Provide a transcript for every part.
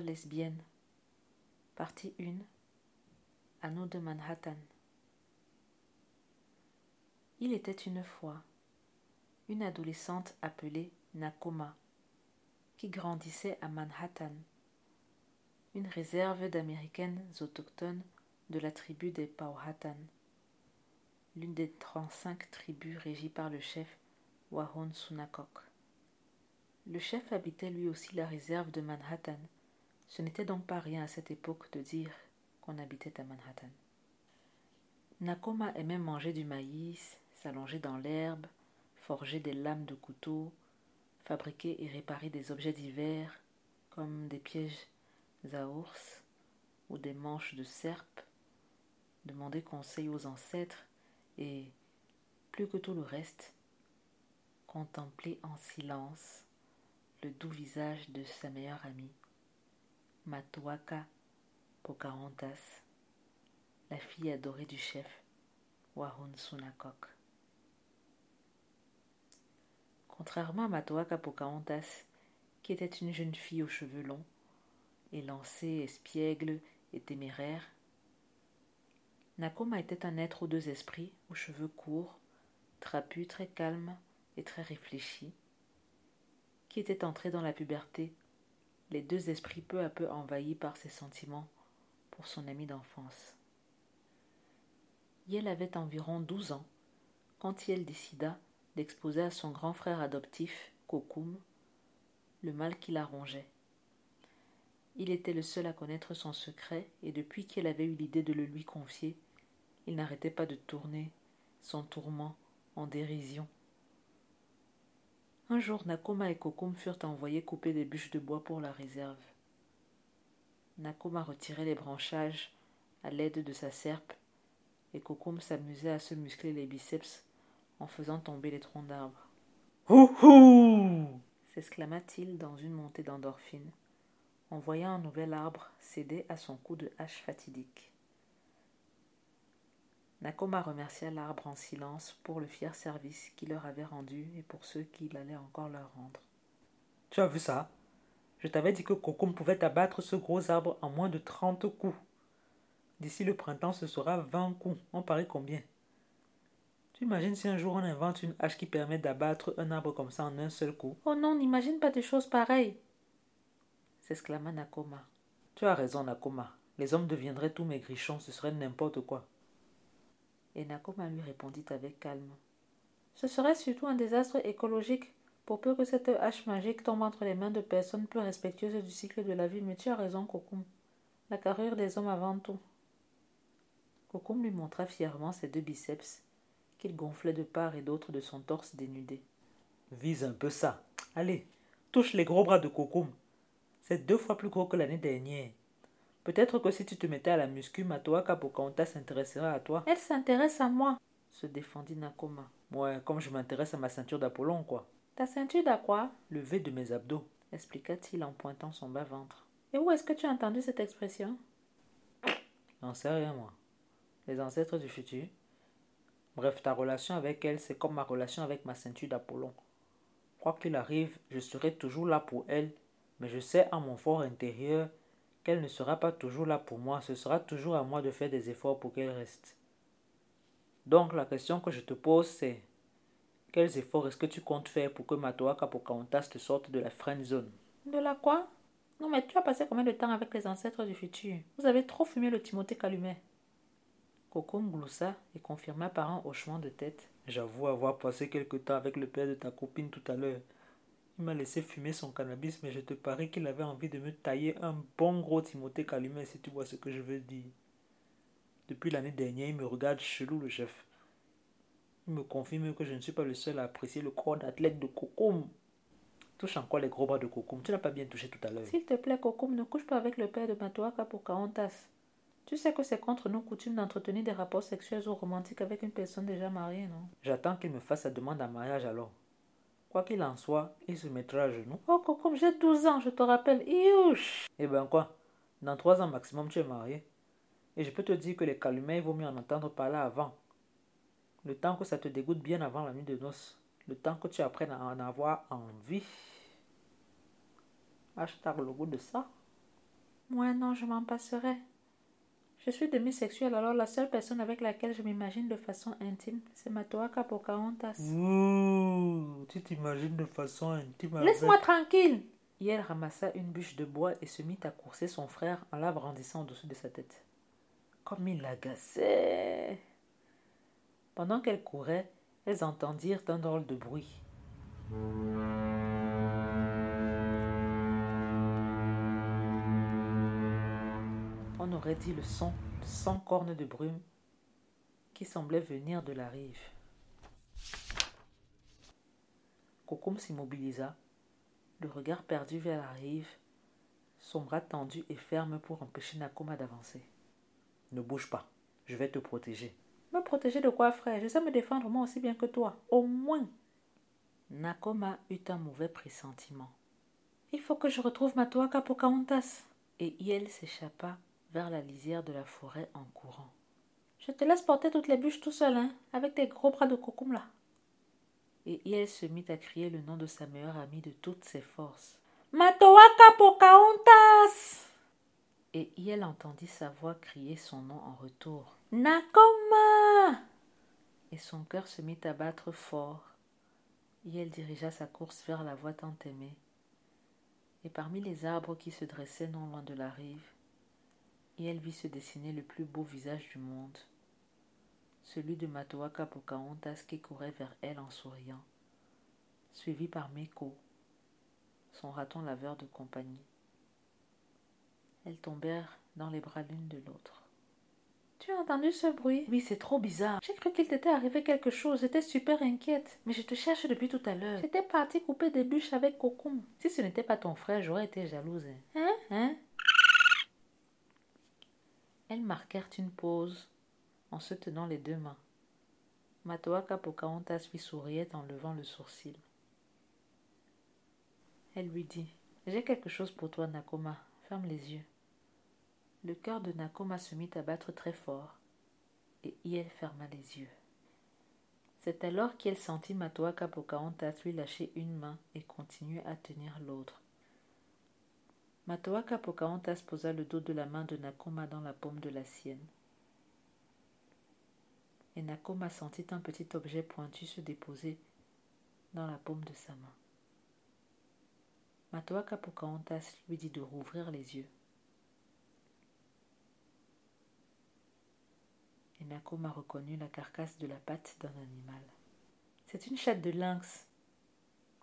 Lesbienne. Partie 1. Anneau de Manhattan. Il était une fois une adolescente appelée Nakoma qui grandissait à Manhattan, une réserve d'Américaines autochtones de la tribu des Powhatan, l'une des 35 tribus régies par le chef Wahon Sunakok. Le chef habitait lui aussi la réserve de Manhattan. Ce n'était donc pas rien à cette époque de dire qu'on habitait à Manhattan. Nakoma aimait manger du maïs, s'allonger dans l'herbe, forger des lames de couteau, fabriquer et réparer des objets divers comme des pièges à ours ou des manches de serpe, demander conseil aux ancêtres et, plus que tout le reste, contempler en silence le doux visage de sa meilleure amie, Matuaka Pocahontas, la fille adorée du chef Wahun Sunakok. Contrairement à Matoaka Pocahontas, qui était une jeune fille aux cheveux longs, élancée, espiègle et téméraire, Nakoma était un être aux deux esprits, aux cheveux courts, trapu, très calme et très réfléchi, qui était entré dans la puberté, les deux esprits peu à peu envahis par ses sentiments pour son ami d'enfance. Yel avait environ douze ans quand Yel décida d'exposer à son grand frère adoptif, Kokoum, le mal qui la rongeait. Il était le seul à connaître son secret, et depuis qu'il avait eu l'idée de le lui confier, il n'arrêtait pas de tourner son tourment en dérision un jour, Nakoma et Kokum furent envoyés couper des bûches de bois pour la réserve. Nakoma retirait les branchages à l'aide de sa serpe et Kokum s'amusait à se muscler les biceps en faisant tomber les troncs d'arbres. Houhou s'exclama-t-il dans une montée d'endorphine en voyant un nouvel arbre céder à son coup de hache fatidique. Nakoma remercia l'arbre en silence pour le fier service qu'il leur avait rendu et pour ceux qu'il allait encore leur rendre. Tu as vu ça? Je t'avais dit que Kokum pouvait abattre ce gros arbre en moins de trente coups. D'ici le printemps, ce sera vingt coups. On parie combien? Tu imagines si un jour on invente une hache qui permet d'abattre un arbre comme ça en un seul coup? Oh non, n'imagine pas des choses pareilles s'exclama Nakoma. Tu as raison, Nakoma. Les hommes deviendraient tous maigrichons, ce serait n'importe quoi. Et Nakoma lui répondit avec calme. Ce serait surtout un désastre écologique pour peu que cette hache magique tombe entre les mains de personnes peu respectueuses du cycle de la vie. Mais tu as raison, Kokum. La carrure des hommes avant tout. Kokum lui montra fièrement ses deux biceps, qu'il gonflait de part et d'autre de son torse dénudé. Vise un peu ça. Allez, touche les gros bras de Kokum. C'est deux fois plus gros que l'année dernière. Peut-être que si tu te mettais à la muscu, Matoaka Pocahontas s'intéresserait à toi. Elle s'intéresse à moi, se défendit Nakoma. Ouais, comme je m'intéresse à ma ceinture d'Apollon, quoi. Ta ceinture d'à quoi? Le V de mes abdos, expliqua-t-il en pointant son bas-ventre. Et où est-ce que tu as entendu cette expression? J'en sais rien, moi. Les ancêtres du futur. Bref, ta relation avec elle, c'est comme ma relation avec ma ceinture d'Apollon. Quoi qu'il arrive, je serai toujours là pour elle, mais je sais à mon fort intérieur qu'elle ne sera pas toujours là pour moi, ce sera toujours à moi de faire des efforts pour qu'elle reste. Donc la question que je te pose c'est quels efforts est-ce que tu comptes faire pour que Matoa Pocahontas te sorte de la friend zone? De la quoi? Non, mais tu as passé combien de temps avec les ancêtres du futur? Vous avez trop fumé le Timothée Calumet. Coco gloussa et confirma par un hochement de tête. J'avoue avoir passé quelque temps avec le père de ta copine tout à l'heure. Il m'a laissé fumer son cannabis, mais je te parie qu'il avait envie de me tailler un bon gros Timothée Calumet, si tu vois ce que je veux dire. Depuis l'année dernière, il me regarde chelou, le chef. Il me confirme que je ne suis pas le seul à apprécier le corps d'athlète de Cocoum. Touche encore les gros bras de Cocoum. Tu n'as pas bien touché tout à l'heure. S'il te plaît, Cocoum, ne couche pas avec le père de Matoaka pour Carontas. Tu sais que c'est contre nos coutumes d'entretenir des rapports sexuels ou romantiques avec une personne déjà mariée, non? J'attends qu'il me fasse sa demande en mariage alors. Quoi qu'il en soit, il se mettra à genoux. Oh, Cocoum, j'ai 12 ans, je te rappelle. Iouch Eh ben quoi? Dans 3 ans maximum, tu es marié. Et je peux te dire que les calumets, il vaut mieux en entendre parler avant. Le temps que ça te dégoûte bien avant la nuit de noces. Le temps que tu apprennes à en avoir envie. Hashtag le goût de ça. Moi, non, je m'en passerai. Je suis demi-sexuelle, alors la seule personne avec laquelle je m'imagine de façon intime, c'est Matoaka Pocahontas. Ouh, tu t'imagines de façon intime avec... Laisse-moi tranquille Et elle ramassa une bûche de bois et se mit à courser son frère en la brandissant au-dessus de sa tête. Comme il l'agaçait Pendant qu'elle courait, elles entendirent un drôle de bruit. Dit le son de cent cornes de brume qui semblait venir de la rive. Kokum s'immobilisa, le regard perdu vers la rive, son bras tendu et ferme pour empêcher Nakoma d'avancer. Ne bouge pas, je vais te protéger. Me protéger de quoi, frère? Je sais me défendre moi aussi bien que toi, au moins. Nakoma eut un mauvais pressentiment. Il faut que je retrouve ma toaka Pocahontas. Et Yel s'échappa vers la lisière de la forêt en courant. Je te laisse porter toutes les bûches tout seul, hein, avec tes gros bras de cocoum là. Et Yel se mit à crier le nom de sa meilleure amie de toutes ses forces. Matoaka Pocahontas Et Yel entendit sa voix crier son nom en retour. Nakoma Et son cœur se mit à battre fort. Yel dirigea sa course vers la voie tant aimée. Et parmi les arbres qui se dressaient non loin de la rive, et elle vit se dessiner le plus beau visage du monde, celui de Matoaka Pocahontas qui courait vers elle en souriant, suivi par Meko, son raton laveur de compagnie. Elles tombèrent dans les bras l'une de l'autre. Tu as entendu ce bruit? Oui, c'est trop bizarre. J'ai cru qu'il t'était arrivé quelque chose. J'étais super inquiète. Mais je te cherche depuis tout à l'heure. J'étais partie couper des bûches avec Cocoum. Si ce n'était pas ton frère, j'aurais été jalouse. Hein? Hein? Elles marquèrent une pause en se tenant les deux mains. Matoaka Pocahontas lui souriait en levant le sourcil. Elle lui dit J'ai quelque chose pour toi, Nakoma. Ferme les yeux. Le cœur de Nakoma se mit à battre très fort, et Iel ferma les yeux. C'est alors qu'elle sentit Matoaka Pocahontas lui lâcher une main et continuer à tenir l'autre. Matoaka Pocahontas posa le dos de la main de Nakoma dans la paume de la sienne. Et Nakoma sentit un petit objet pointu se déposer dans la paume de sa main. Matoaka Pocahontas lui dit de rouvrir les yeux. Et Nakoma reconnut la carcasse de la patte d'un animal. C'est une chatte de lynx,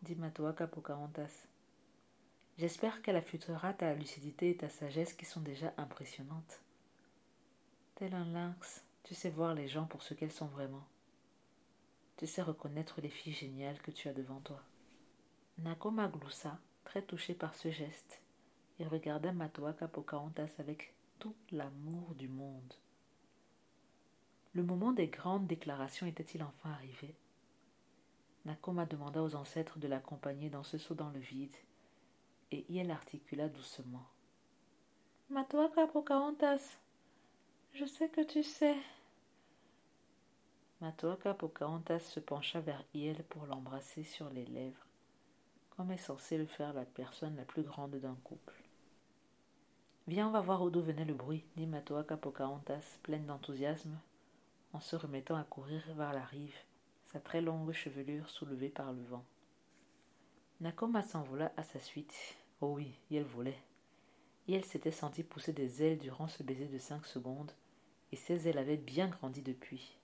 dit Matoaka Pocahontas. J'espère qu'elle affûtera ta lucidité et ta sagesse qui sont déjà impressionnantes. Tel un lynx, tu sais voir les gens pour ce qu'elles sont vraiment. Tu sais reconnaître les filles géniales que tu as devant toi. Nakoma gloussa, très touché par ce geste, et regarda Matoaka Pocahontas avec tout l'amour du monde. Le moment des grandes déclarations était-il enfin arrivé? Nakoma demanda aux ancêtres de l'accompagner dans ce saut dans le vide, et elle articula doucement. Matoaka Pocahontas, je sais que tu sais. Matoaka Pocahontas se pencha vers Iel pour l'embrasser sur les lèvres, comme est censée le faire la personne la plus grande d'un couple. Viens, on va voir où d'où venait le bruit, dit Matoaka Pocahontas, pleine d'enthousiasme, en se remettant à courir vers la rive, sa très longue chevelure soulevée par le vent. Nakoma s'envola à sa suite. Oh oui, elle volait. et elle s'était sentie pousser des ailes durant ce baiser de cinq secondes, et ses ailes avaient bien grandi depuis.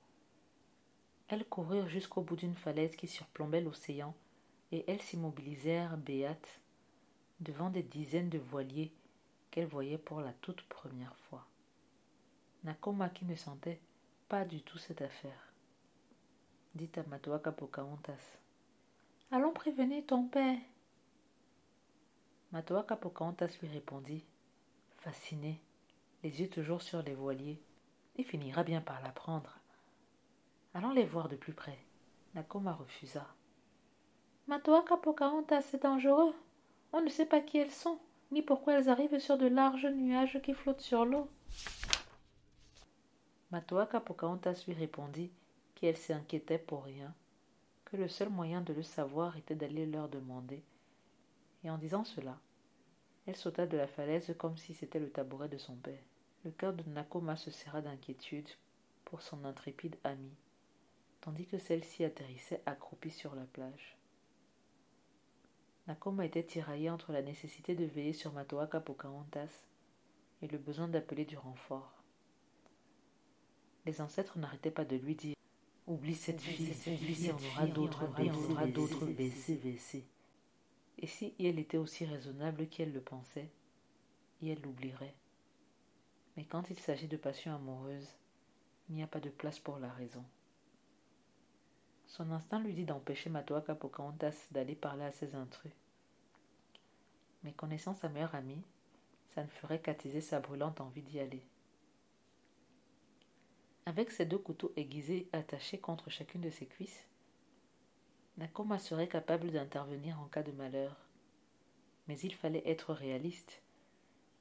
Elles coururent jusqu'au bout d'une falaise qui surplombait l'océan, et elles s'immobilisèrent béates devant des dizaines de voiliers qu'elles voyaient pour la toute première fois. Nakoma qui ne sentait pas du tout cette affaire, dit à. Allons prévenir ton père. Matoaka Pocahontas lui répondit, fasciné, les yeux toujours sur les voiliers. Il finira bien par l'apprendre. Allons les voir de plus près. Nakoma refusa. Matoaka Pocahontas, c'est dangereux. On ne sait pas qui elles sont, ni pourquoi elles arrivent sur de larges nuages qui flottent sur l'eau. Matoaka Pocahontas lui répondit qu'elle s'inquiétait pour rien, le seul moyen de le savoir était d'aller leur demander. Et en disant cela, elle sauta de la falaise comme si c'était le tabouret de son père. Le cœur de Nakoma se serra d'inquiétude pour son intrépide amie, tandis que celle-ci atterrissait accroupie sur la plage. Nakoma était tiraillée entre la nécessité de veiller sur Matoaka Pocahontas et le besoin d'appeler du renfort. Les ancêtres n'arrêtaient pas de lui dire Oublie cette fille, cette fille, on aura d'autres on aura d'autres BCVC. Et si elle était aussi raisonnable qu'elle le pensait, elle l'oublierait. Mais quand il s'agit de passion amoureuse, il n'y a pas de place pour la raison. Son instinct lui dit d'empêcher Matoaka Pocahontas d'aller parler à ses intrus. Mais connaissant sa meilleure amie, ça ne ferait qu'attiser sa brûlante envie d'y aller. Avec ses deux couteaux aiguisés attachés contre chacune de ses cuisses, Nakoma serait capable d'intervenir en cas de malheur. Mais il fallait être réaliste,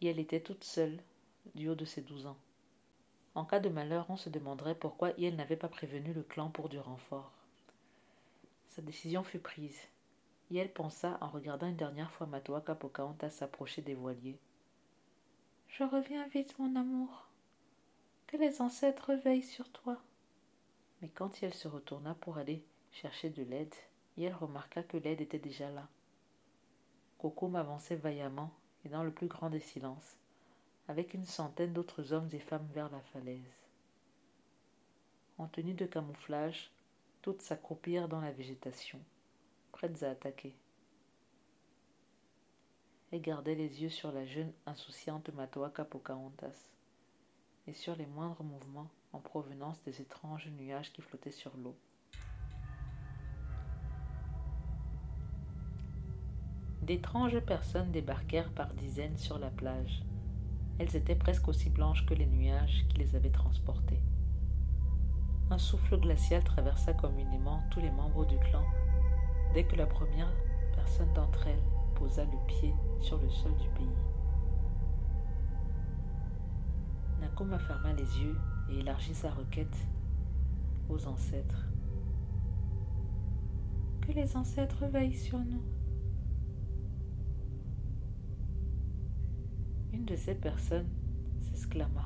et elle était toute seule du haut de ses douze ans. En cas de malheur, on se demanderait pourquoi elle n'avait pas prévenu le clan pour du renfort. Sa décision fut prise, elle pensa en regardant une dernière fois Matoaka Pocahontas s'approcher des voiliers. Je reviens vite, mon amour. Les ancêtres veillent sur toi. Mais quand elle se retourna pour aller chercher de l'aide, elle remarqua que l'aide était déjà là. Coco m'avançait vaillamment et dans le plus grand des silences, avec une centaine d'autres hommes et femmes vers la falaise. En tenue de camouflage, toutes s'accroupirent dans la végétation, prêtes à attaquer. Et gardaient les yeux sur la jeune insouciante Matoaka et sur les moindres mouvements en provenance des étranges nuages qui flottaient sur l'eau. D'étranges personnes débarquèrent par dizaines sur la plage. Elles étaient presque aussi blanches que les nuages qui les avaient transportées. Un souffle glacial traversa communément tous les membres du clan dès que la première personne d'entre elles posa le pied sur le sol du pays. Nakoma ferma les yeux et élargit sa requête aux ancêtres. Que les ancêtres veillent sur nous. Une de ces personnes s'exclama.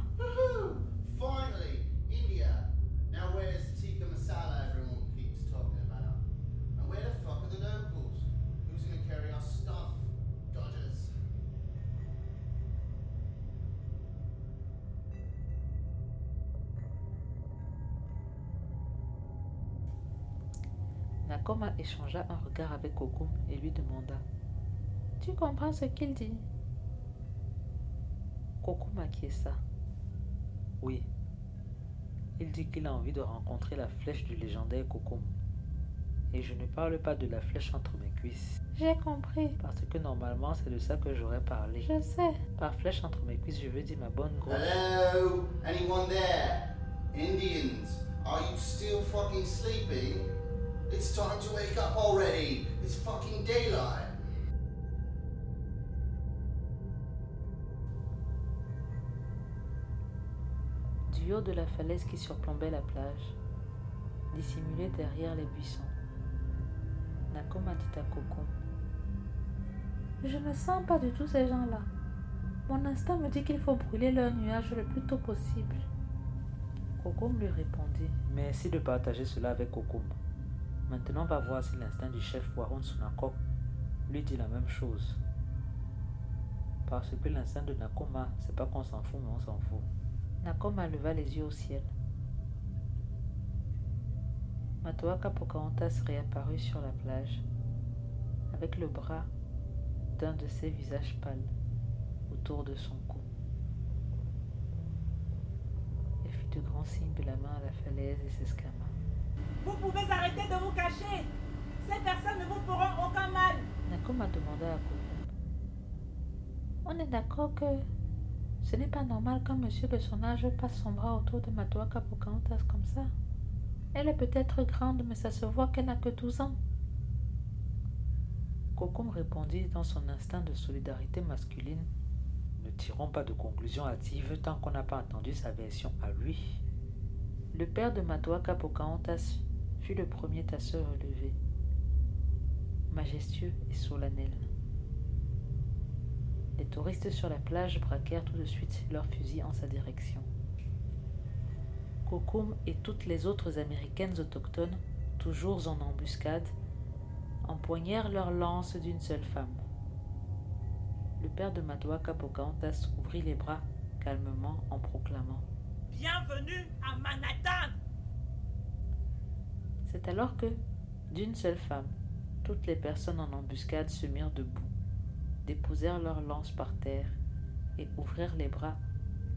Finally, India. Now masala Nakoma échangea un regard avec Kokum et lui demanda Tu comprends ce qu'il dit Kokum acquiesça. Oui. Il dit qu'il a envie de rencontrer la flèche du légendaire Kokum. Et je ne parle pas de la flèche entre mes cuisses. J'ai compris. Parce que normalement, c'est de ça que j'aurais parlé. Je sais. Par flèche entre mes cuisses, je veux dire ma bonne grosse. Hello? Anyone there? Indians, are you still fucking sleeping? It's time to wake up already. It's fucking daylight. Du haut de la falaise qui surplombait la plage, dissimulée derrière les buissons, Nakoma dit à Coco Je ne sens pas du tout ces gens-là. Mon instinct me dit qu'il faut brûler leur nuage le plus tôt possible. Kokum lui répondit Merci de partager cela avec Kokum. Maintenant, va voir si l'instinct du chef Warun Sunakok lui dit la même chose. Parce que l'instinct de Nakoma, c'est pas qu'on s'en fout, mais on s'en fout. Nakoma leva les yeux au ciel. Matoaka Pocahontas réapparut sur la plage, avec le bras d'un de ses visages pâles autour de son cou. Elle fit de grands signes de la main à la falaise et s'escama. Vous pouvez arrêter de vous cacher. Ces personnes ne vous feront aucun mal. Nakoma demanda à Kokum. On est d'accord que ce n'est pas normal qu'un monsieur de son âge passe son bras autour de Matoaka Pocahontas comme ça. Elle est peut-être grande, mais ça se voit qu'elle n'a que 12 ans. Kokum répondit dans son instinct de solidarité masculine Ne tirons pas de conclusions hâtives tant qu'on n'a pas entendu sa version à lui. Le père de Matoaka Pocahontas fut le premier se relever, majestueux et solennel. Les touristes sur la plage braquèrent tout de suite leurs fusils en sa direction. Kokum et toutes les autres américaines autochtones, toujours en embuscade, empoignèrent leurs lances d'une seule femme. Le père de Matoaka Pocahontas ouvrit les bras calmement en proclamant Bienvenue à Manhattan. C'est alors que, d'une seule femme, toutes les personnes en embuscade se mirent debout, déposèrent leurs lances par terre et ouvrirent les bras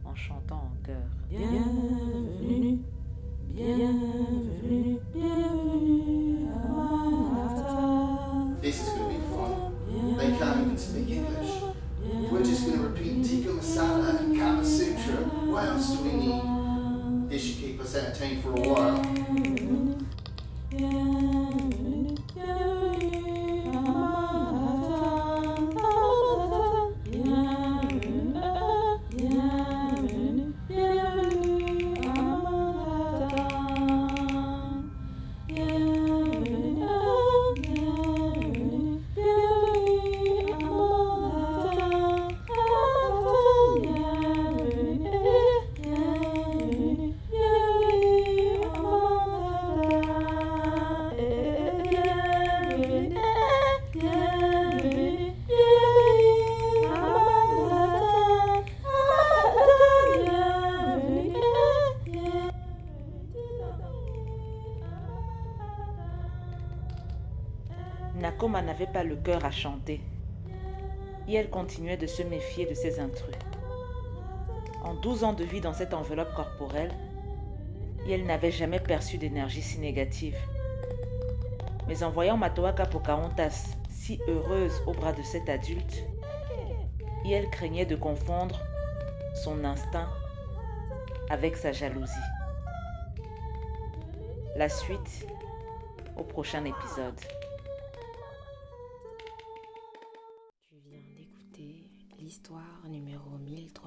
en chantant en chœur. Bienvenue, bienvenue, bienvenue à Manhattan. This is going to be fun. They can't even speak English. We're just going to repeat tikka masala and Kama Sutra. What else do we need? 17 for a while. N'avait pas le cœur à chanter, et elle continuait de se méfier de ces intrus. En douze ans de vie dans cette enveloppe corporelle, et elle n'avait jamais perçu d'énergie si négative. Mais en voyant Matoaka Pocahontas si heureuse au bras de cet adulte, et elle craignait de confondre son instinct avec sa jalousie. La suite au prochain épisode.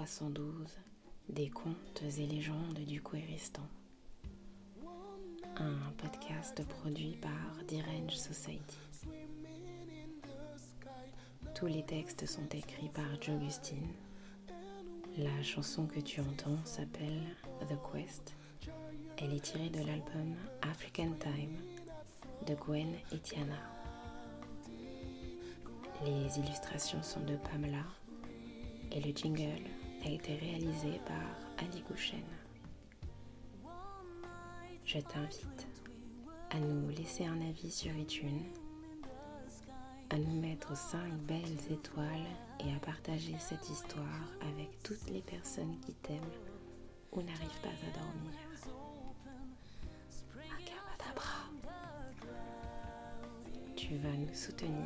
1312 des contes et légendes du Kouéristan. Un podcast produit par Dirange Society. Tous les textes sont écrits par Jogustine. La chanson que tu entends s'appelle The Quest. Elle est tirée de l'album African Time de Gwen et Tiana. Les illustrations sont de Pamela et le jingle a été réalisé par Ali Gouchen. Je t'invite à nous laisser un avis sur iTunes, à nous mettre 5 belles étoiles et à partager cette histoire avec toutes les personnes qui t'aiment ou n'arrivent pas à dormir. Tu vas nous soutenir